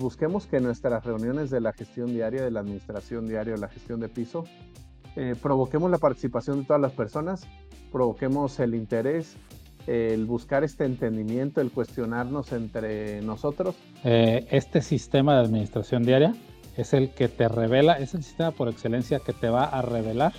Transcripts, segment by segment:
Busquemos que nuestras reuniones de la gestión diaria, de la administración diaria, de la gestión de piso, eh, provoquemos la participación de todas las personas, provoquemos el interés, el buscar este entendimiento, el cuestionarnos entre nosotros. Eh, este sistema de administración diaria es el que te revela, es el sistema por excelencia que te va a revelar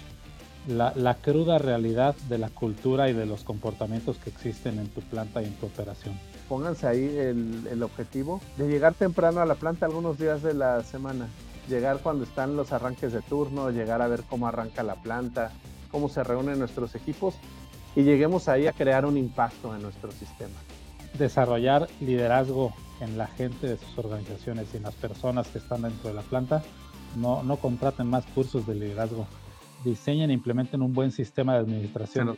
la, cruda realidad de la cultura y de los comportamientos que existen en tu planta y en tu operación. Pónganse ahí el, el objetivo de llegar temprano a la planta algunos días de la semana, llegar cuando están los arranques de turno, llegar a ver cómo arranca la planta, cómo se reúnen nuestros equipos y lleguemos ahí a crear un impacto en nuestro sistema. Desarrollar liderazgo en la gente de sus organizaciones y en las personas que están dentro de la planta. No, no contraten más cursos de liderazgo diseñen e implementen un buen sistema de administración.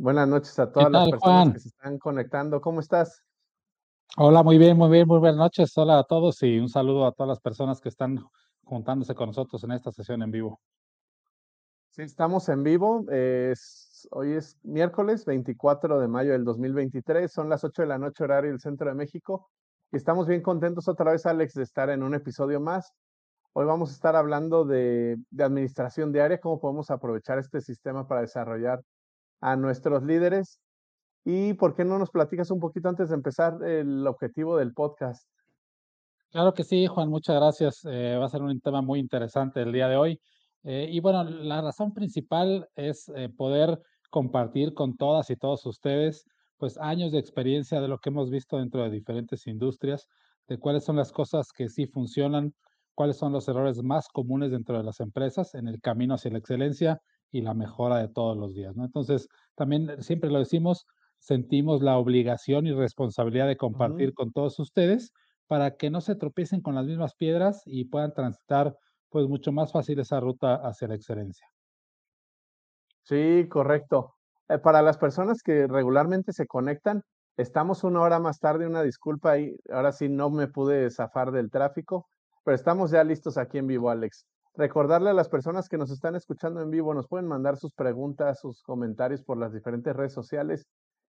Buenas noches a todas las personas que se están conectando. ¿Cómo estás? Hola, muy bien, muy bien, muy buenas noches. Hola a todos y un saludo a todas las personas que están juntándose con nosotros en esta sesión en vivo. Sí, estamos en vivo. hoy es miércoles 24 de mayo del 2023. Son las 8 de la noche horario del Centro de México. Y estamos bien contentos otra vez, Alex, de estar en un episodio más. Hoy vamos a estar hablando de, administración diaria, cómo podemos aprovechar este sistema para desarrollar a nuestros líderes. ¿Y por qué no nos platicas un poquito antes de empezar el objetivo del podcast? Claro que sí, Juan, muchas gracias. Eh, va a ser un tema muy interesante el día de hoy. Eh, y bueno, la razón principal es eh, poder compartir con todas y todos ustedes pues años de experiencia de lo que hemos visto dentro de diferentes industrias, de cuáles son las cosas que sí funcionan, cuáles son los errores más comunes dentro de las empresas en el camino hacia la excelencia y la mejora de todos los días. ¿no? Entonces, también eh, siempre lo decimos, sentimos la obligación y responsabilidad de compartir con todos ustedes para que no se tropiecen con las mismas piedras y puedan transitar pues mucho más fácil esa ruta hacia la excelencia. Sí, correcto. Eh, para las personas que regularmente se conectan, estamos una hora más tarde, una disculpa y ahora sí no me pude zafar del tráfico pero estamos ya listos aquí en vivo, Alex. Recordarle a las personas que nos están escuchando en vivo, nos pueden mandar sus preguntas, sus comentarios por las diferentes redes sociales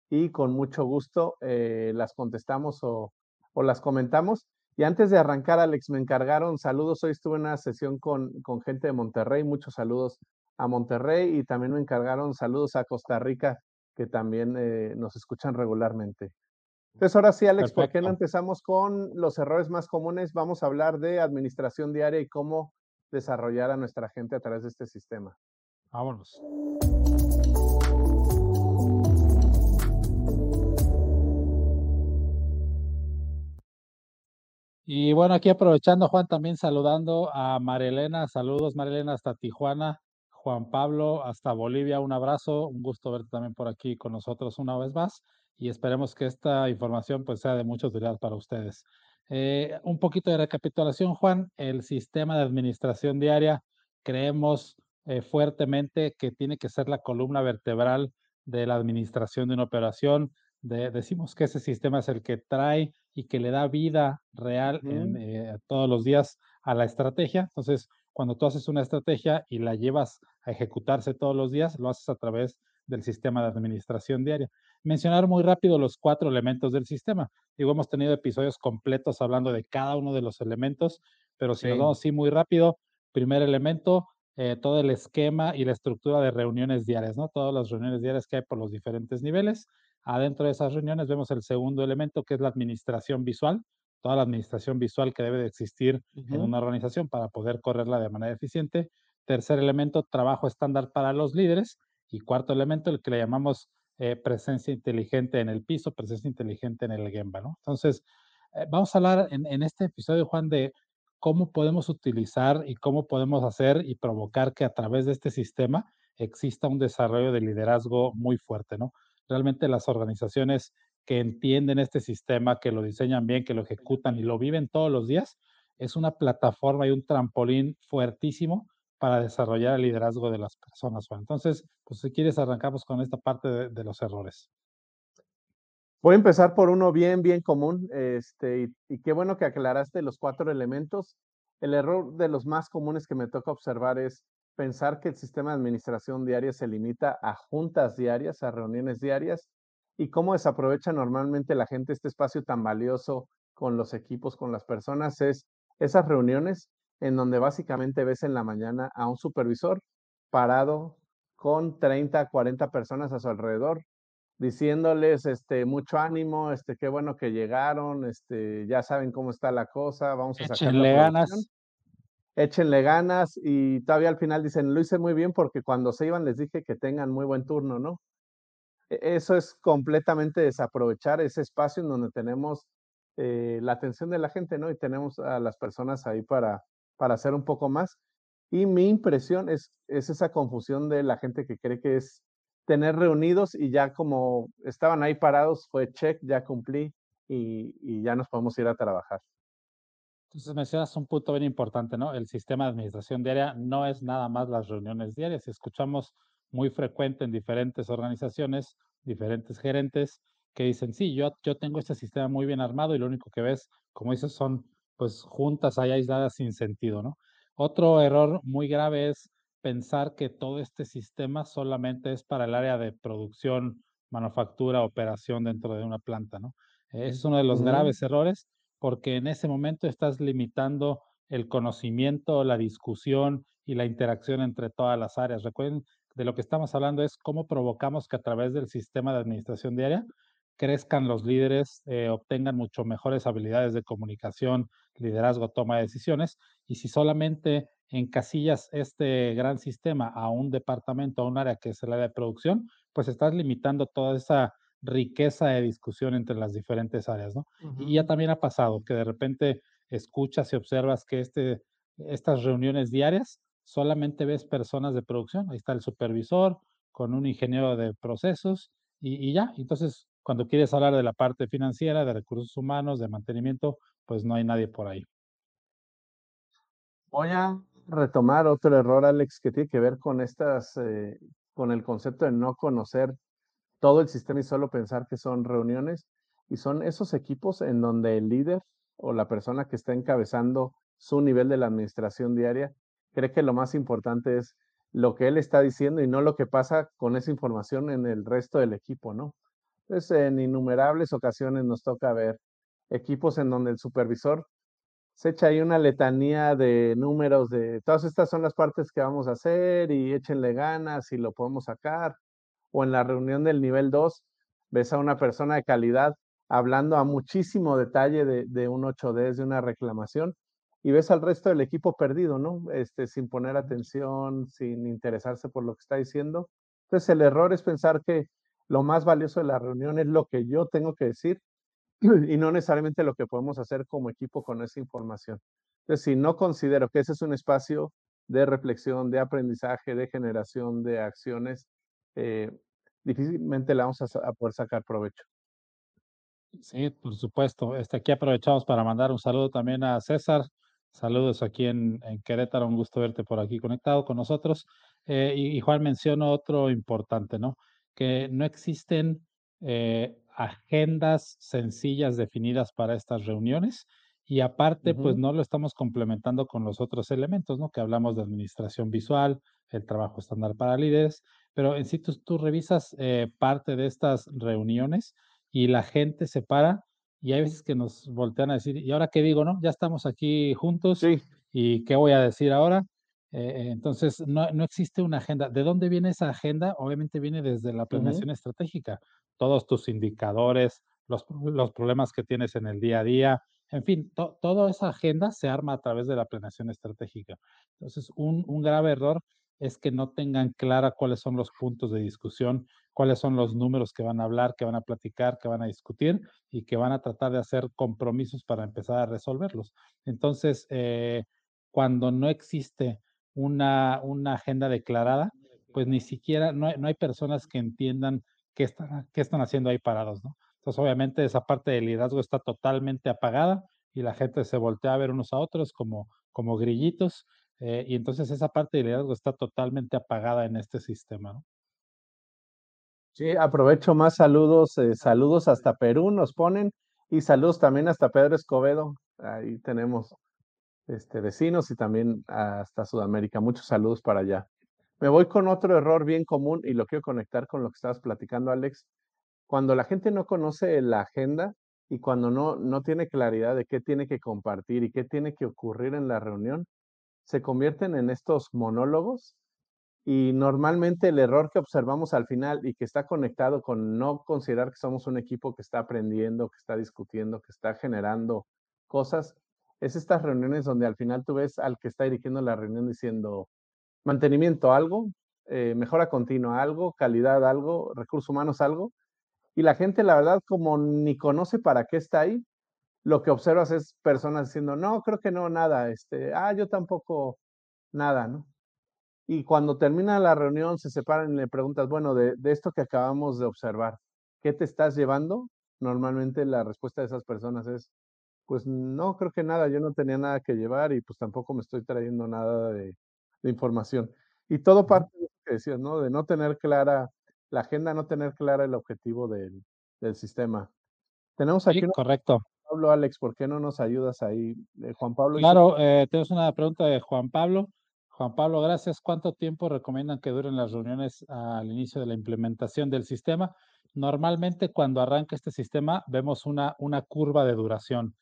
y con mucho gusto eh, las contestamos o, las comentamos. Y antes de arrancar, Alex, me encargaron saludos. Hoy estuve en una sesión con, con gente de Monterrey, muchos saludos a Monterrey y también me encargaron saludos a Costa Rica, que también eh, nos escuchan regularmente. Entonces, ahora sí, Alex, ¿por qué no empezamos con los errores más comunes? Vamos a hablar de administración diaria y cómo desarrollar a nuestra gente a través de este sistema. Vámonos. Y bueno, aquí aprovechando, Juan, también saludando a Marilena. Saludos, Marilena, hasta Tijuana. Juan Pablo, hasta Bolivia. Un abrazo. Un gusto verte también por aquí con nosotros una vez más y esperemos que esta información pues sea de mucha utilidad para ustedes. Eh, un poquito de recapitulación, Juan. El sistema de administración diaria creemos eh, fuertemente que tiene que ser la columna vertebral de la administración de una operación. decimos que ese sistema es el que trae y que le da vida real eh, todos los días a la estrategia. Entonces, cuando tú haces una estrategia y la llevas a ejecutarse todos los días, lo haces a través del sistema de administración diaria. Mencionar muy rápido los cuatro elementos del sistema. Digo, hemos tenido episodios completos hablando de cada uno de los elementos, pero si nos vamos así muy rápido, primer elemento, eh, todo el esquema y la estructura de reuniones diarias, ¿no? Todas las reuniones diarias que hay por los diferentes niveles. Adentro de esas reuniones vemos el segundo elemento, que es la administración visual, toda la administración visual que debe de existir en una organización para poder correrla de manera eficiente. Tercer elemento, trabajo estándar para los líderes. Y cuarto elemento, el que le llamamos eh, presencia inteligente en el piso, presencia inteligente en el Gemba, ¿no? Entonces, eh, vamos a hablar en, en, este episodio, Juan, de cómo podemos utilizar y cómo podemos hacer y provocar que a través de este sistema exista un desarrollo de liderazgo muy fuerte, ¿no? Realmente las organizaciones que entienden este sistema, que lo diseñan bien, que lo ejecutan y lo viven todos los días, es una plataforma y un trampolín fuertísimo para desarrollar el liderazgo de las personas. Entonces, pues si quieres, arrancamos con esta parte de, los errores. Voy a empezar por uno bien, bien común, este, y, y, qué bueno que aclaraste los cuatro elementos. El error de los más comunes que me toca observar es pensar que el sistema de administración diaria se limita a juntas diarias, a reuniones diarias, y cómo desaprovecha normalmente la gente este espacio tan valioso con los equipos, con las personas, es esas reuniones en donde básicamente ves en la mañana a un supervisor parado con 30, 40 personas a su alrededor, diciéndoles este mucho ánimo, este qué bueno que llegaron, este ya saben cómo está la cosa, vamos a sacar Échenle ganas. Échenle ganas y todavía al final dicen, lo hice muy bien porque cuando se iban les dije que tengan muy buen turno, ¿no? E, eso es completamente desaprovechar ese espacio en donde tenemos eh, la atención de la gente, ¿no? Y tenemos a las personas ahí para, para hacer un poco más. Y mi impresión es, es esa confusión de la gente que cree que es tener reunidos y ya como estaban ahí parados, fue check, ya cumplí y, y, ya nos podemos ir a trabajar. Entonces mencionas un punto bien importante, ¿no? El sistema de administración diaria no es nada más las reuniones diarias. Escuchamos muy frecuente en diferentes organizaciones, diferentes gerentes que dicen, sí, yo, yo tengo este sistema muy bien armado y lo único que ves, como dices, son pues juntas ahí aisladas sin sentido, ¿no? Otro error muy grave es pensar que todo este sistema solamente es para el área de producción, manufactura, operación dentro de una planta, ¿no? Ese es uno de los graves errores porque en ese momento estás limitando el conocimiento, la discusión y la interacción entre todas las áreas. Recuerden, de lo que estamos hablando es cómo provocamos que a través del sistema de administración diaria crezcan los líderes, eh, obtengan mucho mejores habilidades de comunicación, liderazgo, toma de decisiones. Y si solamente encasillas este gran sistema a un departamento, a un área que es el área de producción, pues estás limitando toda esa riqueza de discusión entre las diferentes áreas, ¿no? Uh -huh. Y ya también ha pasado que de repente escuchas y observas que este, estas reuniones diarias solamente ves personas de producción, ahí está el supervisor con un ingeniero de procesos y, y ya, entonces cuando quieres hablar de la parte financiera, de recursos humanos, de mantenimiento, pues no hay nadie por ahí. Voy a retomar otro error, Alex, que tiene que ver con estas, eh, con el concepto de no conocer todo el sistema y solo pensar que son reuniones. Y son esos equipos en donde el líder o la persona que está encabezando su nivel de la administración diaria cree que lo más importante es lo que él está diciendo y no lo que pasa con esa información en el resto del equipo, ¿no? Entonces, en innumerables ocasiones nos toca ver equipos en donde el supervisor se echa ahí una letanía de números de todas estas son las partes que vamos a hacer y échenle ganas y lo podemos sacar. O en la reunión del nivel 2, ves a una persona de calidad hablando a muchísimo detalle de, de un 8D, de una reclamación, y ves al resto del equipo perdido, ¿no? Este, sin poner atención, sin interesarse por lo que está diciendo. Entonces, el error es pensar que lo más valioso de la reunión es lo que yo tengo que decir y no necesariamente lo que podemos hacer como equipo con esa información. Entonces, si no considero que ese es un espacio de reflexión, de aprendizaje, de generación de acciones, eh, difícilmente la vamos a, a, poder sacar provecho. Sí, por supuesto. Este, aquí aprovechamos para mandar un saludo también a César. Saludos aquí en, en Querétaro, un gusto verte por aquí conectado con nosotros. Eh, y, y, Juan menciona otro importante, ¿no? Que no existen eh, agendas sencillas definidas para estas reuniones y aparte, uh -huh. pues no lo estamos complementando con los otros elementos, ¿no? Que hablamos de administración visual, el trabajo estándar para líderes, pero en sí tú, tú revisas eh, parte de estas reuniones y la gente se para y hay veces que nos voltean a decir, ¿y ahora qué digo, no? Ya estamos aquí juntos sí. y ¿qué voy a decir ahora? Eh, entonces, no, no, existe una agenda. ¿De dónde viene esa agenda? Obviamente viene desde la planeación uh -huh. estratégica. Todos tus indicadores, los, los, problemas que tienes en el día a día, En fin, toda esa agenda se arma a través de la planeación estratégica. Entonces, un, un grave error es que no tengan clara cuáles son los puntos de discusión, cuáles son los números que van a hablar, que van a platicar, que van a discutir y que van a tratar de hacer compromisos para empezar a resolverlos. Entonces, eh, cuando no existe una, una agenda declarada, pues ni siquiera, no hay, no hay personas que entiendan qué están, qué están haciendo ahí parados. Entonces, obviamente, esa parte del liderazgo está totalmente apagada y la gente se voltea a ver unos a otros como, como grillitos eh, y entonces esa parte de liderazgo está totalmente apagada en este sistema. Sí, aprovecho más saludos, eh, saludos hasta Perú nos ponen y saludos también hasta Pedro Escobedo. Ahí tenemos este, vecinos y también hasta Sudamérica. Muchos saludos para allá. Me voy con otro error bien común y lo quiero conectar con lo que estabas platicando, Alex. Cuando la gente no conoce la agenda y cuando no, no tiene claridad de qué tiene que compartir y qué tiene que ocurrir en la reunión, se convierten en estos monólogos y normalmente el error que observamos al final y que está conectado con no considerar que somos un equipo que está aprendiendo, que está discutiendo, que está generando cosas, es estas reuniones donde al final tú ves al que está dirigiendo la reunión diciendo mantenimiento algo, eh, mejora continua algo, calidad algo, recursos humanos algo, y la gente la verdad como ni conoce para qué está ahí, lo que observas es personas diciendo, no, creo que no, nada, este, ah, yo tampoco, nada, ¿no? Y cuando termina la reunión, se separan y le preguntas, bueno, de, de esto que acabamos de observar, ¿qué te estás llevando? Normalmente la respuesta de esas personas es, pues no, creo que nada, yo no tenía nada que llevar y pues tampoco me estoy trayendo nada de, de información. Y todo parte de lo que decías, ¿no? De no tener clara la agenda, no tener clara el objetivo del, del sistema. Tenemos aquí. Sí, correcto. Pablo, Alex, ¿por qué no nos ayudas ahí? Eh, Juan Pablo. Claro, eh, tenemos una pregunta de Juan Pablo. Juan Pablo, gracias. ¿Cuánto tiempo recomiendan que duren las reuniones al inicio de la implementación del sistema? Normalmente cuando arranca este sistema vemos una, una curva de duración.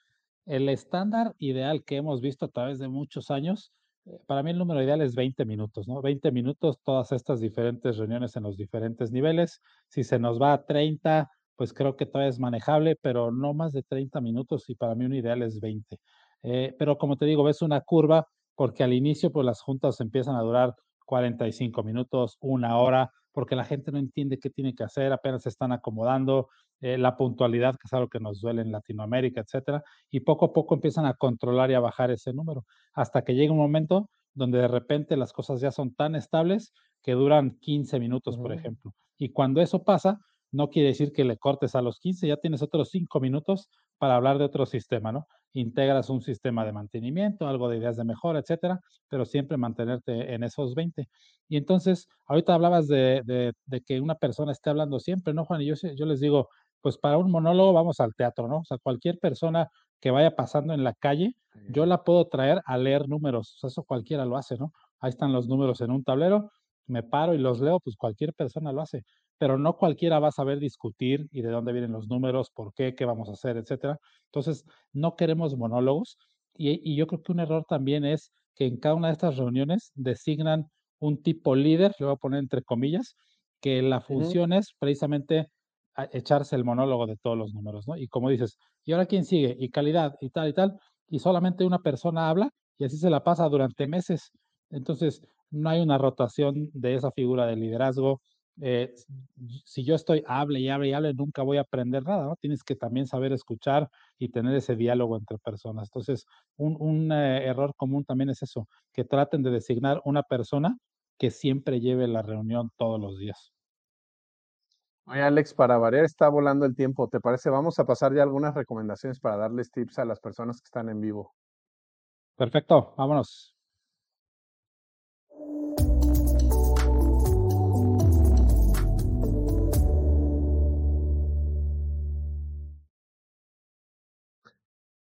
El estándar ideal que hemos visto a través de muchos años, eh, para mí el número ideal es 20 minutos, ¿no? 20 minutos todas estas diferentes reuniones en los diferentes niveles. Si se nos va a 30, pues creo que todavía es manejable, pero no más de 30 minutos y para mí un ideal es 20. Eh, pero como te digo, ves una curva porque al inicio pues las juntas empiezan a durar 45 minutos, una hora, porque la gente no entiende qué tiene que hacer, apenas se están acomodando, eh, la puntualidad, que es algo que nos duele en Latinoamérica, etcétera, y poco a poco empiezan a controlar y a bajar ese número, hasta que llega un momento donde de repente las cosas ya son tan estables que duran 15 minutos, por ejemplo. Y cuando eso pasa, no quiere decir que le cortes a los 15, ya tienes otros 5 minutos para hablar de otro sistema, ¿no? Integras un sistema de mantenimiento, algo de ideas de mejora, etcétera, pero siempre mantenerte en esos 20. Y entonces, ahorita hablabas de, que una persona esté hablando siempre, ¿no, Juan? Y yo, yo les digo, pues para un monólogo vamos al teatro, ¿no? O sea, cualquier persona que vaya pasando en la calle, yo la puedo traer a leer números, o sea, eso cualquiera lo hace, ¿no? Ahí están los números en un tablero, me paro y los leo, pues cualquier persona lo hace pero no cualquiera va a saber discutir y de dónde vienen los números, por qué, qué vamos a hacer, etcétera. Entonces, no queremos monólogos y, yo creo que un error también es que en cada una de estas reuniones designan un tipo líder, le voy a poner entre comillas, que la función es precisamente echarse el monólogo de todos los números, ¿no? Y como dices, ¿y ahora quién sigue? Y calidad, y tal, y tal, y solamente una persona habla y así se la pasa durante meses. Entonces, no hay una rotación de esa figura de liderazgo, eh, si yo estoy hable y hable y hable, nunca voy a aprender nada, ¿no? Tienes que también saber escuchar y tener ese diálogo entre personas. Entonces, un, eh, error común también es eso, que traten de designar una persona que siempre lleve la reunión todos los días. Oye, Alex, para variar está volando el tiempo. ¿Te parece? Vamos a pasar ya algunas recomendaciones para darles tips a las personas que están en vivo. Perfecto, vámonos.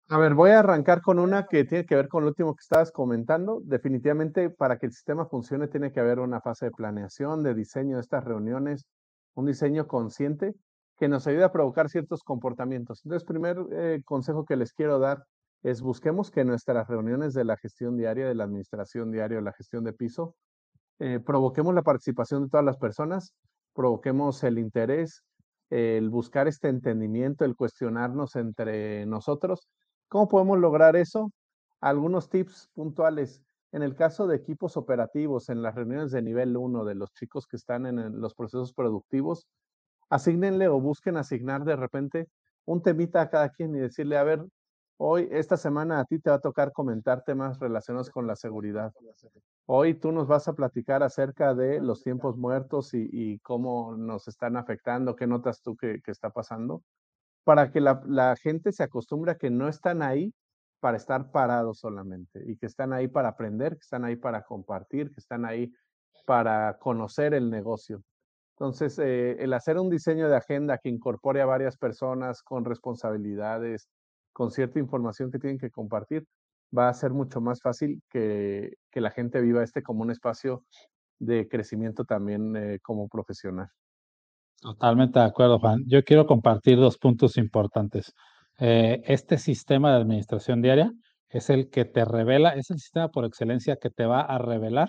A ver, voy a arrancar con una que tiene que ver con lo último que estabas comentando. Definitivamente, para que el sistema funcione, tiene que haber una fase de planeación, de diseño de estas reuniones, un diseño consciente que nos ayude a provocar ciertos comportamientos. Entonces, primer eh, consejo que les quiero dar es busquemos que nuestras reuniones de la gestión diaria, de la administración diaria, de la gestión de piso, eh, provoquemos la participación de todas las personas, provoquemos el interés, el buscar este entendimiento, el cuestionarnos entre nosotros ¿Cómo podemos lograr eso? Algunos tips puntuales. En el caso de equipos operativos, en las reuniones de nivel 1 de los chicos que están en los procesos productivos, asignenle o busquen asignar de repente un temita a cada quien y decirle, a ver, hoy, esta semana a ti te va a tocar comentar temas relacionados con la seguridad. Hoy tú nos vas a platicar acerca de los tiempos muertos y, cómo nos están afectando, qué notas tú que, está pasando, para que la, gente se acostumbre a que no están ahí para estar parados solamente y que están ahí para aprender, que están ahí para compartir, que están ahí para conocer el negocio. Entonces, eh, el hacer un diseño de agenda que incorpore a varias personas con responsabilidades, con cierta información que tienen que compartir, va a ser mucho más fácil que, que la gente viva este como un espacio de crecimiento también eh, como profesional. Totalmente de acuerdo, Juan. Yo quiero compartir dos puntos importantes. Eh, este sistema de administración diaria es el que te revela, es el sistema por excelencia que te va a revelar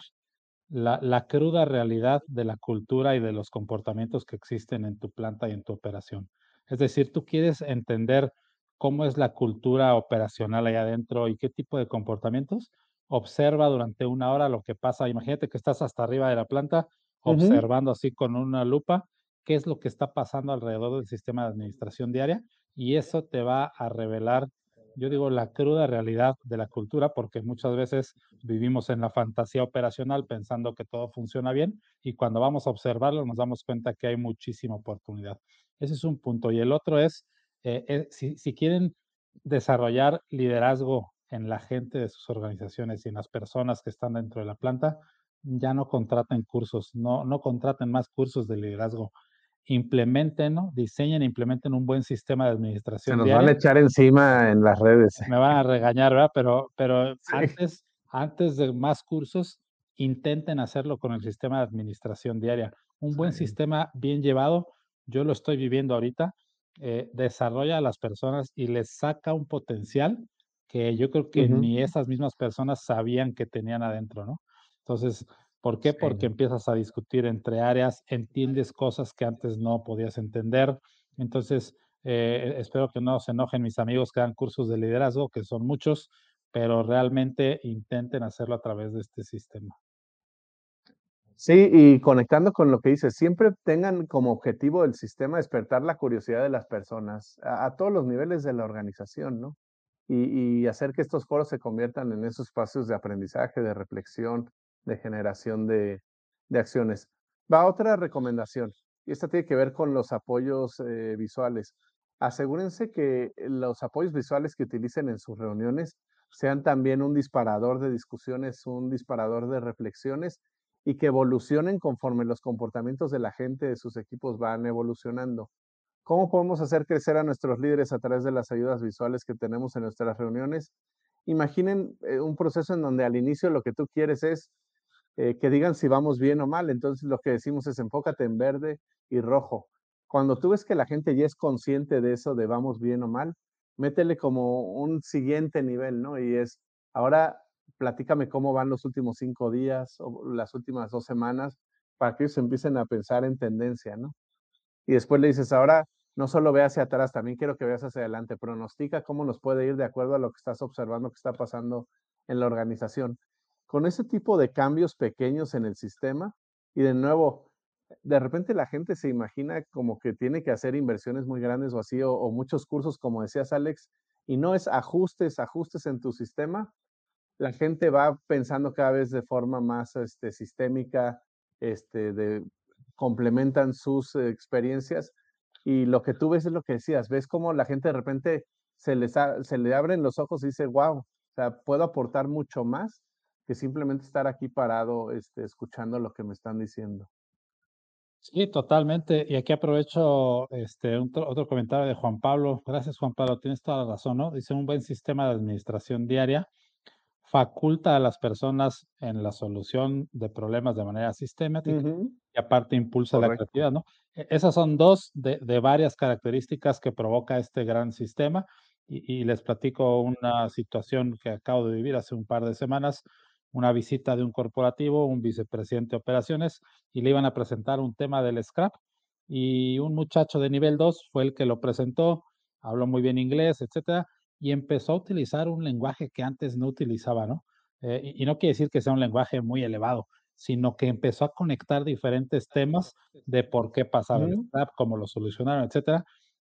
la, la, cruda realidad de la cultura y de los comportamientos que existen en tu planta y en tu operación. Es decir, tú quieres entender cómo es la cultura operacional ahí adentro y qué tipo de comportamientos. Observa durante una hora lo que pasa. Imagínate que estás hasta arriba de la planta, observando así con una lupa qué es lo que está pasando alrededor del sistema de administración diaria y eso te va a revelar yo digo, la cruda realidad de la cultura, porque muchas veces vivimos en la fantasía operacional pensando que todo funciona bien y cuando vamos a observarlo nos damos cuenta que hay muchísima oportunidad. Ese es un punto. Y el otro es, eh, eh, si, si, quieren desarrollar liderazgo en la gente de sus organizaciones y en las personas que están dentro de la planta, ya no contraten cursos, no, no contraten más cursos de liderazgo implementen, ¿no? diseñen e implementen un buen sistema de administración. Se nos van a echar encima en las redes. Me van a regañar, ¿verdad? Pero, pero antes, antes de más cursos, intenten hacerlo con el sistema de administración diaria. Un buen sistema bien llevado, yo lo estoy viviendo ahorita, eh, desarrolla a las personas y les saca un potencial que yo creo que ni esas mismas personas sabían que tenían adentro, ¿no? Entonces, ¿Por qué? Porque empiezas a discutir entre áreas, entiendes cosas que antes no podías entender. Entonces, eh, espero que no se enojen mis amigos que dan cursos de liderazgo, que son muchos, pero realmente intenten hacerlo a través de este sistema. Sí, y conectando con lo que dices, siempre tengan como objetivo el sistema despertar la curiosidad de las personas a, todos los niveles de la organización, ¿no? Y, y, hacer que estos foros se conviertan en esos espacios de aprendizaje, de reflexión, de generación de, acciones. Va otra recomendación, y esta tiene que ver con los apoyos eh, visuales. Asegúrense que los apoyos visuales que utilicen en sus reuniones sean también un disparador de discusiones, un disparador de reflexiones y que evolucionen conforme los comportamientos de la gente de sus equipos van evolucionando. ¿Cómo podemos hacer crecer a nuestros líderes a través de las ayudas visuales que tenemos en nuestras reuniones? Imaginen eh, un proceso en donde al inicio lo que tú quieres es eh, que digan si vamos bien o mal. Entonces lo que decimos es enfócate en verde y rojo. Cuando tú ves que la gente ya es consciente de eso, de vamos bien o mal, métele como un siguiente nivel, ¿no? Y es, ahora platícame cómo van los últimos cinco días o las últimas dos semanas para que ellos empiecen a pensar en tendencia, ¿no? Y después le dices, ahora no solo ve hacia atrás, también quiero que veas hacia adelante, pronostica cómo nos puede ir de acuerdo a lo que estás observando que está pasando en la organización con ese tipo de cambios pequeños en el sistema y de nuevo, de repente la gente se imagina como que tiene que hacer inversiones muy grandes o así, o, muchos cursos, como decías Alex, y no es ajustes, ajustes en tu sistema. La gente va pensando cada vez de forma más este, sistémica, este, de, complementan sus experiencias y lo que tú ves es lo que decías, ves como la gente de repente se, les se le abren los ojos y dice, wow, o sea, puedo aportar mucho más que simplemente estar aquí parado, este, escuchando lo que me están diciendo. Sí, totalmente. Y aquí aprovecho este, otro comentario de Juan Pablo. Gracias, Juan Pablo. Tienes toda la razón, ¿no? Dice un buen sistema de administración diaria faculta a las personas en la solución de problemas de manera sistemática y aparte impulsa la creatividad, ¿no? E, esas son dos de, de, varias características que provoca este gran sistema y, y les platico una situación que acabo de vivir hace un par de semanas una visita de un corporativo, un vicepresidente de operaciones, y le iban a presentar un tema del scrap. Y un muchacho de nivel 2 fue el que lo presentó, habló muy bien inglés, etcétera, y empezó a utilizar un lenguaje que antes no utilizaba, ¿no? Eh, y, no quiere decir que sea un lenguaje muy elevado, sino que empezó a conectar diferentes temas de por qué pasaba el SAP, cómo lo solucionaron, etcétera.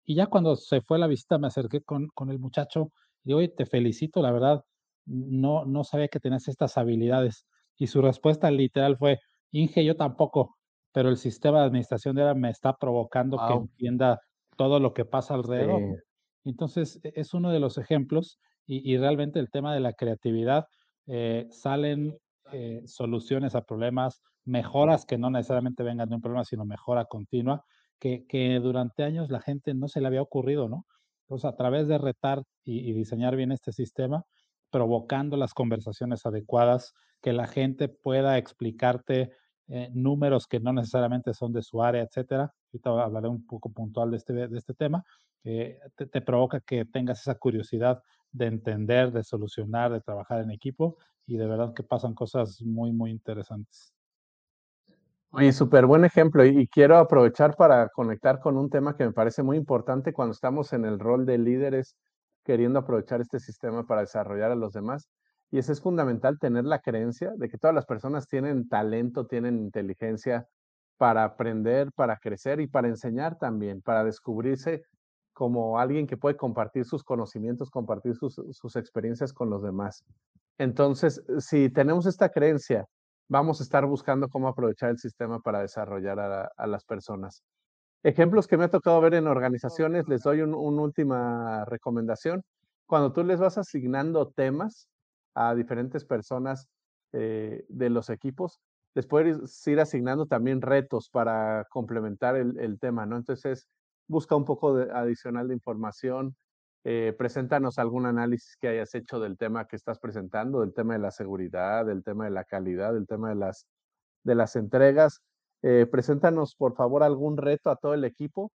Y ya cuando se fue la visita me acerqué con, con el muchacho y oye, te felicito, la verdad, no, no sabía que tenías estas habilidades. Y su respuesta literal fue, Inge, yo tampoco, pero el sistema de administración de ahora me está provocando que entienda todo lo que pasa alrededor. Entonces, e, es uno de los ejemplos y, realmente el tema de la creatividad, eh, salen eh, soluciones a problemas, mejoras que no necesariamente vengan de un problema, sino mejora continua, que, que durante años la gente no se le había ocurrido, ¿no? Entonces, a través de retar y, diseñar bien este sistema, provocando las conversaciones adecuadas, que la gente pueda explicarte eh, números que no necesariamente son de su área, etcétera. Ahorita hablaré un poco puntual de este, este tema, que te, provoca que tengas esa curiosidad de entender, de solucionar, de trabajar en equipo y de verdad que pasan cosas muy, muy interesantes. Oye, súper buen ejemplo y, quiero aprovechar para conectar con un tema que me parece muy importante cuando estamos en el rol de líderes queriendo aprovechar este sistema para desarrollar a los demás. Y eso es fundamental, tener la creencia de que todas las personas tienen talento, tienen inteligencia para aprender, para crecer y para enseñar también, para descubrirse como alguien que puede compartir sus conocimientos, compartir sus, sus experiencias con los demás. Entonces, si tenemos esta creencia, vamos a estar buscando cómo aprovechar el sistema para desarrollar a, las personas. Ejemplos que me ha tocado ver en organizaciones, les doy una última recomendación. Cuando tú les vas asignando temas a diferentes personas eh, de los equipos, les puedes ir asignando también retos para complementar el, tema, ¿no? Entonces, busca un poco de, adicional de información, eh, preséntanos algún análisis que hayas hecho del tema que estás presentando, del tema de la seguridad, del tema de la calidad, del tema de las, de las entregas. Eh, preséntanos, por favor, algún reto a todo el equipo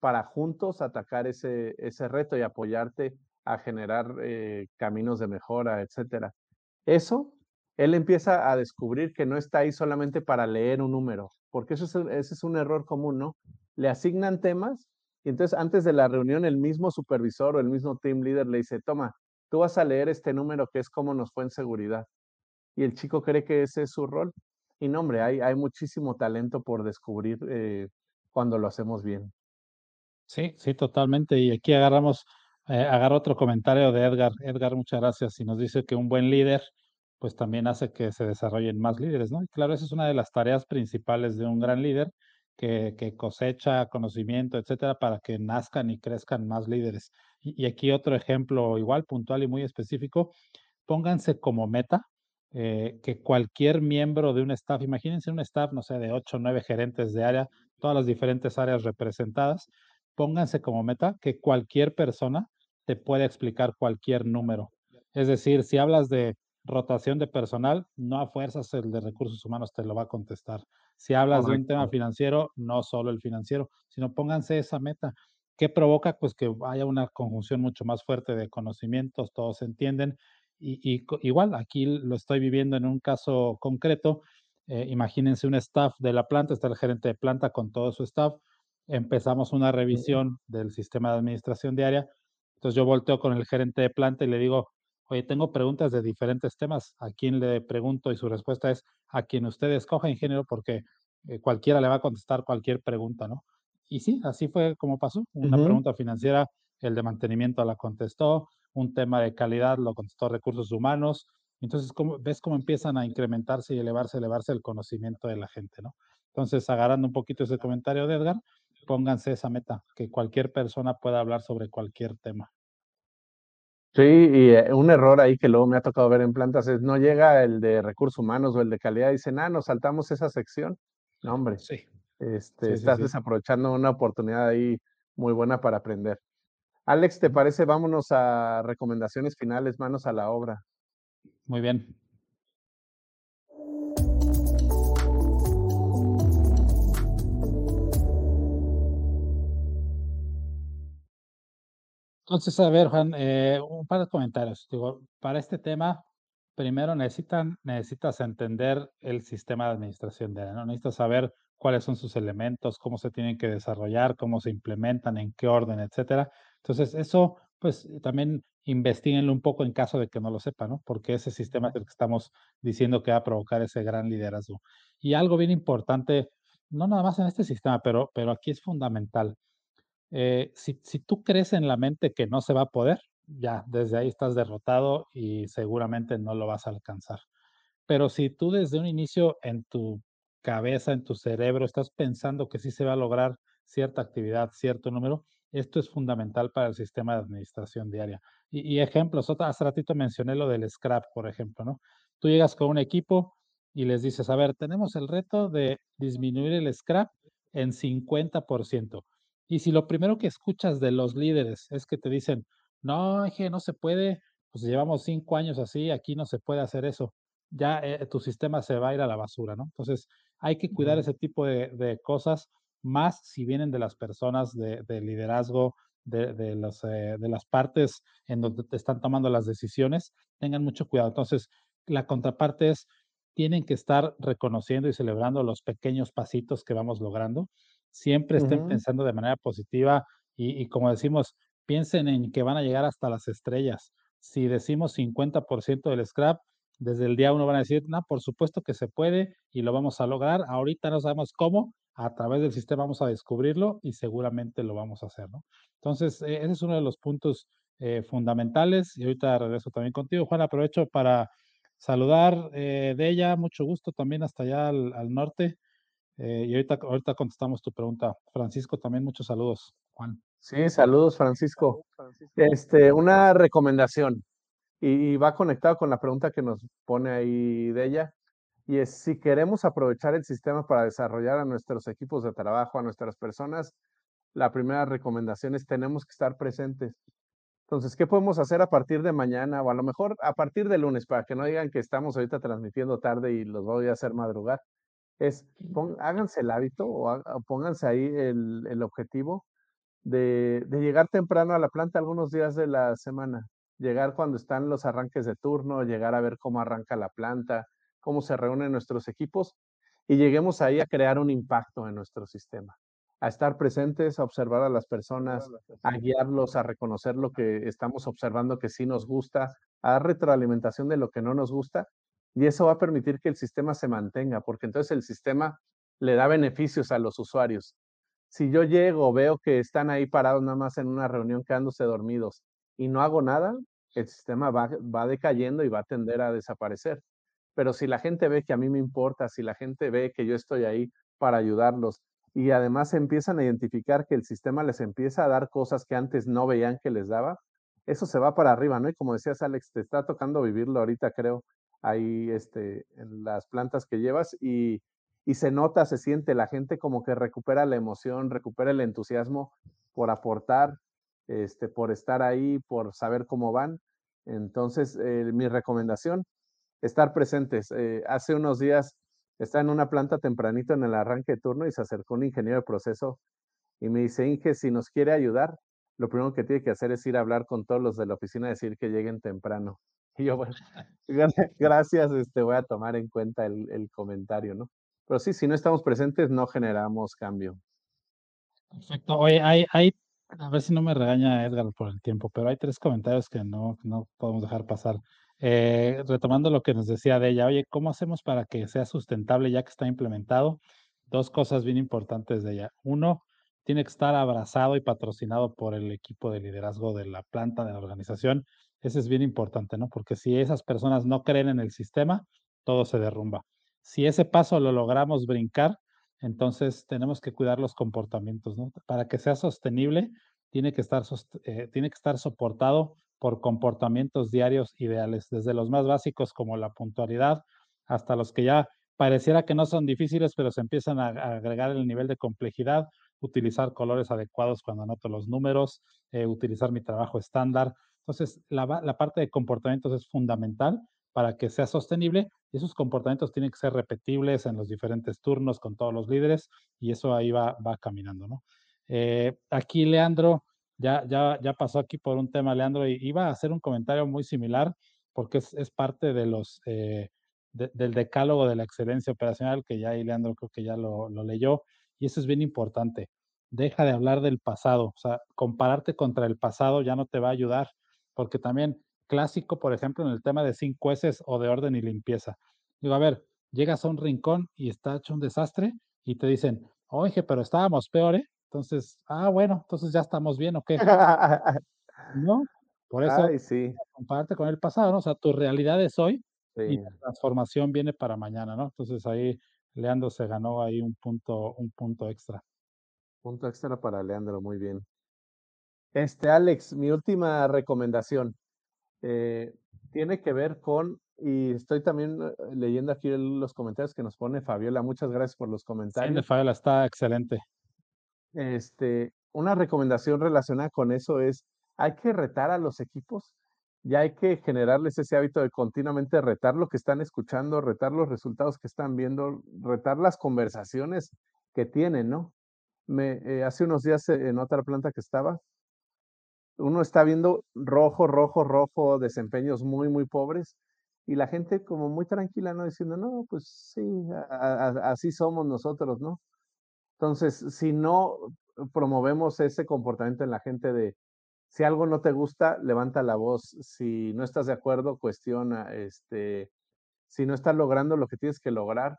para juntos atacar ese, ese reto y apoyarte a generar eh, caminos de mejora, etcétera. Eso, él empieza a descubrir que no está ahí solamente para leer un número, porque eso es, ese es un error común, ¿no? Le asignan temas y entonces antes de la reunión el mismo supervisor o el mismo team leader le dice, toma, tú vas a leer este número que es cómo nos fue en seguridad. Y el chico cree que ese es su rol. Y no, hombre, hay, hay muchísimo talento por descubrir eh, cuando lo hacemos bien. Sí, sí, totalmente. Y aquí agarramos, eh, otro comentario de Edgar. Edgar, muchas gracias. Y nos dice que un buen líder, pues también hace que se desarrollen más líderes, ¿no? Y claro, esa es una de las tareas principales de un gran líder, que, cosecha conocimiento, etcétera, para que nazcan y crezcan más líderes. Y, aquí otro ejemplo igual, puntual y muy específico, pónganse como meta eh, que cualquier miembro de un staff, imagínense un staff, no sé, de 8 o 9 gerentes de área, todas las diferentes áreas representadas, pónganse como meta que cualquier persona te puede explicar cualquier número. Es decir, si hablas de rotación de personal, no a fuerzas el de recursos humanos te lo va a contestar. Si hablas de un tema financiero, no solo el financiero, sino pónganse esa meta. ¿Qué provoca? Pues que haya una conjunción mucho más fuerte de conocimientos, todos entienden. Y, igual, aquí lo estoy viviendo en un caso concreto. Eh, imagínense un staff de la planta, está el gerente de planta con todo su staff. Empezamos una revisión del sistema de administración diaria. Entonces yo volteo con el gerente de planta y le digo, Oye, tengo preguntas de diferentes temas. ¿A quién le pregunto? Y su respuesta es a quien usted escoja, ingeniero, porque eh, cualquiera le va a contestar cualquier pregunta, ¿no? Y sí, así fue como pasó. Una pregunta financiera, el de mantenimiento la contestó, un tema de calidad lo contestó recursos humanos. Entonces, ¿cómo, ves cómo empiezan a incrementarse y elevarse, elevarse el conocimiento de la gente, ¿no? Entonces, agarrando un poquito ese comentario de Edgar, pónganse esa meta, que cualquier persona pueda hablar sobre cualquier tema. Sí, y eh, un error ahí que luego me ha tocado ver en plantas es no llega el de recursos humanos o el de calidad y dicen, ah, nos saltamos esa sección. No, hombre. Sí. Este, estás desaprovechando una oportunidad ahí muy buena para aprender. Alex, ¿te parece? Vámonos a recomendaciones finales, manos a la obra. Muy bien. Entonces, a ver, Juan, eh, un par de comentarios. Para este tema, primero necesitan, necesitas entender el sistema de administración de ¿no? Necesitas saber cuáles son sus elementos, cómo se tienen que desarrollar, cómo se implementan, en qué orden, etcétera. Entonces, eso, pues también investiguenlo un poco en caso de que no lo sepan, ¿no? Porque ese sistema es el que estamos diciendo que va a provocar ese gran liderazgo. Y algo bien importante, no nada más en este sistema, pero, pero aquí es fundamental. Eh, si, si tú crees en la mente que no se va a poder, ya desde ahí estás derrotado y seguramente no lo vas a alcanzar. Pero si tú desde un inicio en tu cabeza, en tu cerebro, estás pensando que sí se va a lograr cierta actividad, cierto número, esto es fundamental para el sistema de administración diaria. Y, ejemplos, hace ratito mencioné lo del scrap, por ejemplo, ¿no? Tú llegas con un equipo y les dices, a ver, tenemos el reto de disminuir el scrap en 50%. Y si lo primero que escuchas de los líderes es que te dicen, no, no se puede, pues llevamos cinco años así, aquí no se puede hacer eso, ya eh, tu sistema se va a ir a la basura, ¿no? Entonces, hay que cuidar ese tipo de, cosas, más si vienen de las personas de, liderazgo, de, de, eh, de las partes en donde te están tomando las decisiones, tengan mucho cuidado. Entonces, la contraparte es, tienen que estar reconociendo y celebrando los pequeños pasitos que vamos logrando. Siempre estén pensando de manera positiva y, y, como decimos, piensen en que van a llegar hasta las estrellas. Si decimos 50% del scrap, desde el día uno van a decir, no, por supuesto que se puede y lo vamos a lograr. Ahorita no sabemos cómo, a través del sistema vamos a descubrirlo y seguramente lo vamos a hacer, ¿no? Entonces, e, ese es uno de los puntos eh, fundamentales y ahorita regreso también contigo, Juan. Aprovecho para saludar eh, de ella, mucho gusto también hasta allá al, norte. Eh, y ahorita, ahorita contestamos tu pregunta. Francisco, también muchos saludos, Juan. Sí, saludos, Francisco. Este, una recomendación y, va conectado con la pregunta que nos pone ahí de ella. Y es si queremos aprovechar el sistema para desarrollar a nuestros equipos de trabajo, a nuestras personas, la primera recomendación es tenemos que estar presentes. Entonces, ¿qué podemos hacer a partir de mañana o a lo mejor a partir de lunes para que no digan que estamos ahorita transmitiendo tarde y los voy a hacer madrugar? Es, háganse el hábito o, pónganse ahí el, el objetivo de, de, llegar temprano a la planta algunos días de la semana llegar cuando están los arranques de turno, llegar a ver cómo arranca la planta, cómo se reúnen nuestros equipos y lleguemos ahí a crear un impacto en nuestro sistema, a estar presentes, a observar a las personas, a guiarlos, a reconocer lo que estamos observando que sí nos gusta, a dar retroalimentación de lo que no nos gusta y eso va a permitir que el sistema se mantenga, porque entonces el sistema le da beneficios a los usuarios. Si yo llego, veo que están ahí parados nada más en una reunión quedándose dormidos y no hago nada, el sistema va, va decayendo y va a tender a desaparecer. Pero si la gente ve que a mí me importa, si la gente ve que yo estoy ahí para ayudarlos y además empiezan a identificar que el sistema les empieza a dar cosas que antes no veían que les daba, eso se va para arriba, ¿no? Y como decías, Alex, te está tocando vivirlo ahorita, creo, ahí este, en las plantas que llevas y, y se nota, se siente, la gente como que recupera la emoción, recupera el entusiasmo por aportar, este, por estar ahí, por saber cómo van. Entonces, eh, mi recomendación, estar presentes. Eh, hace unos días estaba en una planta tempranito en el arranque de turno y se acercó un ingeniero de proceso y me dice, Inge, si nos quiere ayudar, lo primero que tiene que hacer es ir a hablar con todos los de la oficina y decir que lleguen temprano. Y yo, bueno, gracias, este, voy a tomar en cuenta el, el comentario, ¿no? Pero sí, si no estamos presentes, no generamos cambio. Perfecto. Oye, hay, hay a ver si no me regaña Edgar por el tiempo, pero hay tres comentarios que no, no podemos dejar pasar. Eh, retomando lo que nos decía de ella, oye, ¿cómo hacemos para que sea sustentable ya que está implementado? Dos cosas bien importantes de ella. Uno, tiene que estar abrazado y patrocinado por el equipo de liderazgo de la planta, de la organización. Ese es bien importante, ¿no? Porque si esas personas no creen en el sistema, todo se derrumba. Si ese paso lo logramos brincar, entonces tenemos que cuidar los comportamientos, ¿no? Para que sea sostenible, tiene que estar, eh, tiene que estar soportado por comportamientos diarios ideales, desde los más básicos como la puntualidad hasta los que ya pareciera que no son difíciles, pero se empiezan a, agregar el nivel de complejidad, utilizar colores adecuados cuando anoto los números, eh, utilizar mi trabajo estándar. Entonces, la, la parte de comportamientos es fundamental para que sea sostenible y esos comportamientos tienen que ser repetibles en los diferentes turnos con todos los líderes y eso ahí va, va caminando, ¿no? Eh, aquí Leandro, ya, ya, ya pasó aquí por un tema, Leandro, y iba a hacer un comentario muy similar porque es, parte de los, eh, del decálogo de la excelencia operacional, que ya ahí Leandro creo que ya lo, lo leyó, y eso es bien importante. deja de hablar del pasado. O sea, compararte contra el pasado ya no te va a ayudar, porque también clásico, por ejemplo, en el tema de cinco S o de orden y limpieza. Digo, a ver, llegas a un rincón y está hecho un desastre y te dicen, oye, pero estábamos peor, ¿eh? Entonces, ah, bueno, entonces ya estamos bien, ¿o qué? ¿No? Por eso, Ay, sí. comparte con el pasado, ¿no? O sea, tu realidad es hoy y la transformación viene para mañana, ¿no? Entonces ahí Leandro se ganó ahí un punto, un punto extra. Punto extra para Leandro, muy bien. Este, Alex, mi última recomendación eh, tiene que ver con, y estoy también eh, leyendo aquí los comentarios que nos pone Fabiola. Muchas gracias por los comentarios. Sí, Fabiola está excelente. Este, una recomendación relacionada con eso es, hay que retar a los equipos ya hay que generarles ese hábito de continuamente retar lo que están escuchando, retar los resultados que están viendo, retar las conversaciones que tienen, ¿no? Me, eh, hace unos días eh, en otra planta que estaba, uno está viendo rojo, rojo, rojo, desempeños muy, muy pobres, y la gente como muy tranquila, ¿no? Diciendo, no, pues sí, así somos nosotros, ¿no? Entonces, si no promovemos ese comportamiento en la gente de, si algo no te gusta, levanta la voz. Si no estás de acuerdo, cuestiona. Este, si no estás logrando lo que tienes que lograr,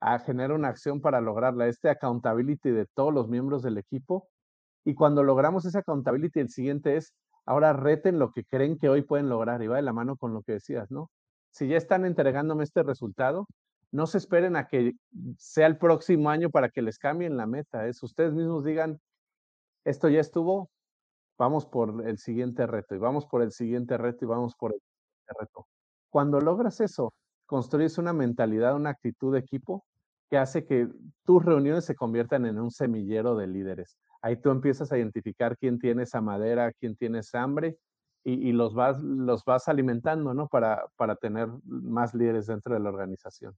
a generar una acción para lograrla. Este accountability de todos los miembros del equipo. Y cuando logramos esa accountability, el siguiente es, ahora reten lo que creen que hoy pueden lograr. Y va de la mano con lo que decías, ¿no? Si ya están entregándome este resultado, no se esperen a que sea el próximo año para que les cambien la meta. Es ustedes mismos digan, esto ya estuvo, vamos por el siguiente reto y vamos por el siguiente reto y vamos por el siguiente reto. Cuando logras eso, construyes una mentalidad, una actitud de equipo que hace que tus reuniones se conviertan en un semillero de líderes. Ahí tú empiezas a identificar quién tiene esa madera, quién tiene esa hambre y, los, vas, los vas alimentando, ¿no? Para, para tener más líderes dentro de la organización.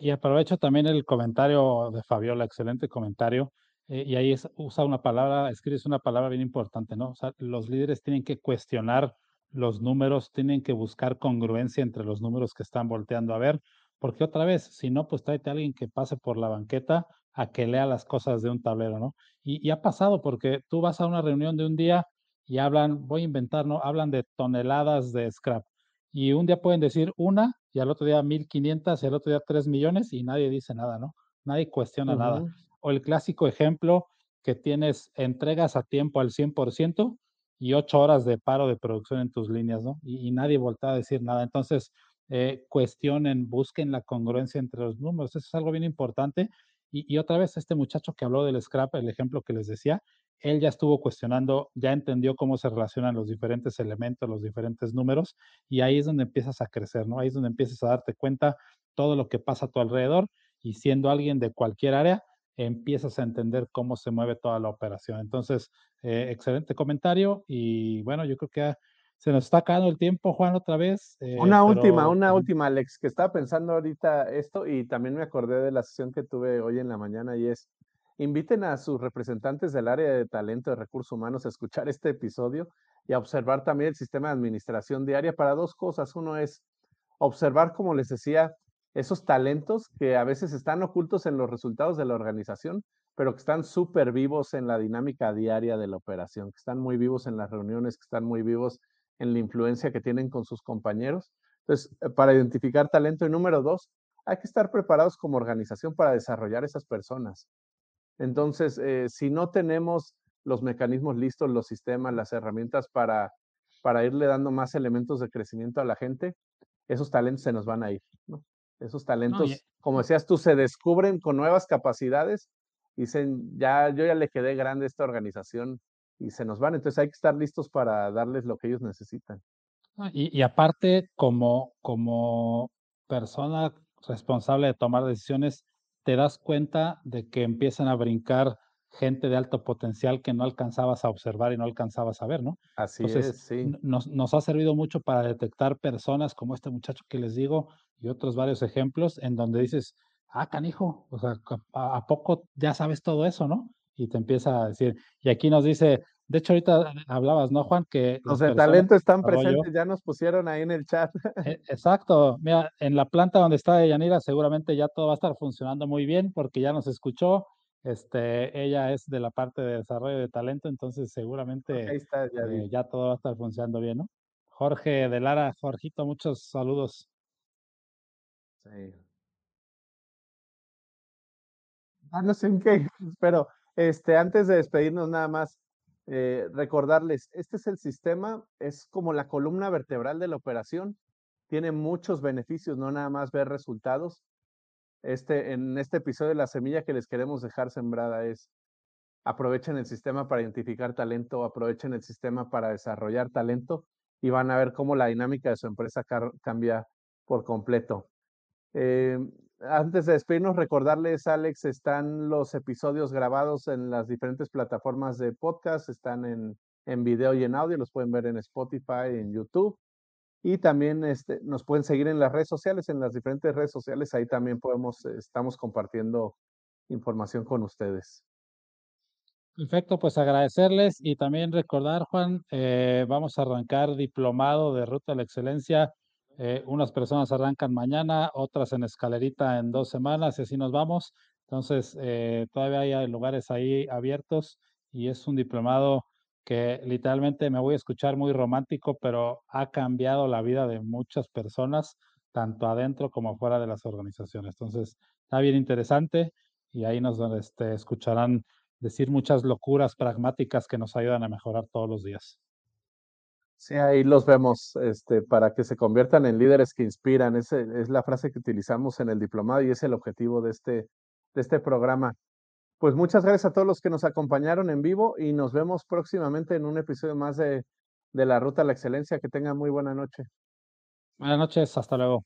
Y aprovecho también el comentario de Fabiola, excelente comentario. Eh, y ahí usa una palabra, escribes una palabra bien importante, ¿no? O sea, los líderes tienen que cuestionar los números, tienen que buscar congruencia entre los números que están volteando a ver, porque otra vez, si no, pues tráete a alguien que pase por la banqueta a que lea las cosas de un tablero, ¿no? Y, y ha pasado porque tú vas a una reunión de un día y hablan, voy a inventar, ¿no? Hablan de toneladas de scrap. Y un día pueden decir una, y al otro día 1500, y al otro día 3 millones, y nadie dice nada, ¿no? Nadie cuestiona nada o el clásico ejemplo que tienes entregas a tiempo al 100% y ocho horas de paro de producción en tus líneas, ¿no? Y, nadie voltea a decir nada. Entonces, eh, cuestionen, busquen la congruencia entre los números. Eso es algo bien importante. Y, y, otra vez, este muchacho que habló del scrap, el ejemplo que les decía, él ya estuvo cuestionando, ya entendió cómo se relacionan los diferentes elementos, los diferentes números, y ahí es donde empiezas a crecer, ¿no? Ahí es donde empiezas a darte cuenta todo lo que pasa a tu alrededor y siendo alguien de cualquier área, empiezas a entender cómo se mueve toda la operación. Entonces, eh, excelente comentario y bueno, yo creo que se nos está acabando el tiempo, Juan, otra vez. Eh, una última, una última, Alex, que estaba pensando ahorita esto y también me acordé de la sesión que tuve hoy en la mañana y es, inviten a sus representantes del área de talento de recursos humanos a escuchar este episodio y a observar también el sistema de administración diaria para dos cosas. Uno es observar, como les decía, esos talentos que a veces están ocultos en los resultados de la organización, pero que están súper vivos en la dinámica diaria de la operación, que están muy vivos en las reuniones, que están muy vivos en la influencia que tienen con sus compañeros. Entonces, eh, para identificar talento y número dos, hay que estar preparados como organización para desarrollar esas personas. Entonces, eh, si no tenemos los mecanismos listos, los sistemas, las herramientas para, para irle dando más elementos de crecimiento a la gente, esos talentos se nos van a ir. ¿no? Esos talentos, como decías tú, se descubren con nuevas capacidades. Dicen, ya, yo ya le quedé grande a esta organización y se nos van. Entonces hay que estar listos para darles lo que ellos necesitan. Y, y aparte, como, como persona responsable de tomar decisiones, te das cuenta de que empiezan a brincar gente de alto potencial que no alcanzabas a observar y no alcanzabas a ver, ¿no? Así es, sí. Nos, nos, ha servido mucho para detectar personas como este muchacho que les digo y otros varios ejemplos en donde dices, ah, canijo, o sea, ¿a, poco ya sabes todo eso, no? Y te empieza a decir, y aquí nos dice, de hecho ahorita hablabas, ¿no, Juan? Que los de talento están presentes, ya nos pusieron ahí en el chat. E, exacto, mira, en la planta donde está Yanira seguramente ya todo va a estar funcionando muy bien porque ya nos escuchó, Este, ella es de la parte de desarrollo de talento, entonces seguramente eh, ya, todo va a estar funcionando bien, ¿no? Jorge de Lara, Jorgito, muchos saludos. Sí. Ah, no sé en qué, pero este, antes de despedirnos nada más, eh, recordarles, este es el sistema, es como la columna vertebral de la operación, tiene muchos beneficios, no nada más ver resultados, este, en este episodio la semilla que les queremos dejar sembrada es aprovechen el sistema para identificar talento, aprovechen el sistema para desarrollar talento y van a ver cómo la dinámica de su empresa cambia por completo. Eh, antes de despedirnos, recordarles, Alex, están los episodios grabados en las diferentes plataformas de podcast, están en, en video y en audio, los pueden ver en Spotify, en YouTube. Y también este, nos pueden seguir en las redes sociales, en las diferentes redes sociales, ahí también podemos, estamos compartiendo información con ustedes. Perfecto, pues agradecerles y también recordar, Juan, eh, vamos a arrancar diplomado de Ruta a la Excelencia. Eh, unas personas arrancan mañana, otras en escalerita en dos semanas y así nos vamos. Entonces, eh, todavía hay lugares ahí abiertos y es un diplomado que literalmente me voy a escuchar muy romántico, pero ha cambiado la vida de muchas personas, tanto adentro como fuera de las organizaciones. Entonces, está bien interesante y ahí nos este, escucharán decir muchas locuras pragmáticas que nos ayudan a mejorar todos los días. Sí, ahí los vemos, este, para que se conviertan en líderes que inspiran. Esa es la frase que utilizamos en el diplomado y es el objetivo de este, de este programa. Pues muchas gracias a todos los que nos acompañaron en vivo y nos vemos próximamente en un episodio más de, de La Ruta a la Excelencia. Que tengan muy buena noche. Buenas noches, hasta luego.